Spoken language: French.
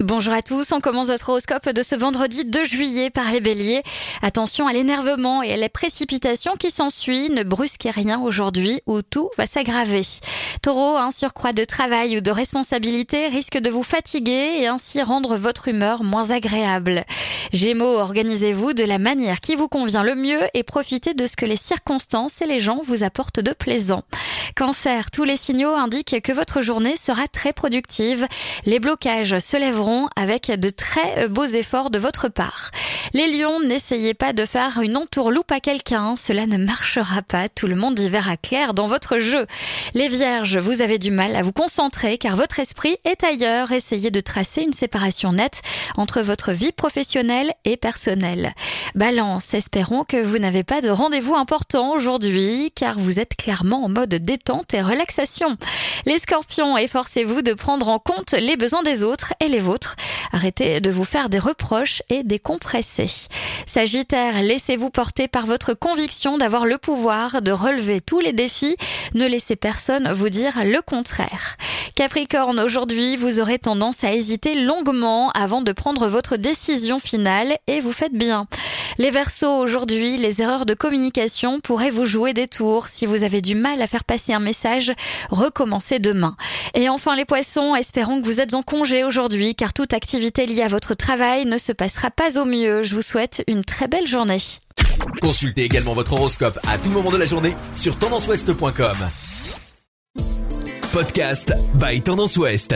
Bonjour à tous, on commence votre horoscope de ce vendredi 2 juillet par les béliers. Attention à l'énervement et à la précipitation qui s'ensuit, ne brusquez rien aujourd'hui où tout va s'aggraver. Taureau, un surcroît de travail ou de responsabilité risque de vous fatiguer et ainsi rendre votre humeur moins agréable. Gémeaux, organisez-vous de la manière qui vous convient le mieux et profitez de ce que les circonstances et les gens vous apportent de plaisant. Cancer, tous les signaux indiquent que votre journée sera très productive. Les blocages se lèveront avec de très beaux efforts de votre part. Les lions, n'essayez pas de faire une entourloupe à quelqu'un, cela ne marchera pas, tout le monde y verra clair dans votre jeu. Les vierges, vous avez du mal à vous concentrer car votre esprit est ailleurs, essayez de tracer une séparation nette entre votre vie professionnelle et personnelle. Balance, espérons que vous n'avez pas de rendez-vous important aujourd'hui car vous êtes clairement en mode détente et relaxation. Les scorpions, efforcez-vous de prendre en compte les besoins des autres et les vôtres. Arrêtez de vous faire des reproches et décompressez. Sagittaire, laissez-vous porter par votre conviction d'avoir le pouvoir de relever tous les défis. Ne laissez personne vous dire le contraire. Capricorne, aujourd'hui, vous aurez tendance à hésiter longuement avant de prendre votre décision finale et vous faites bien. Les Verseaux, aujourd'hui, les erreurs de communication pourraient vous jouer des tours. Si vous avez du mal à faire passer un message, recommencez demain. Et enfin les Poissons, espérons que vous êtes en congé aujourd'hui car toute activité liée à votre travail ne se passera pas au mieux. Je vous souhaite une très belle journée. Consultez également votre horoscope à tout moment de la journée sur tendanceouest.com. Podcast by Tendance Ouest.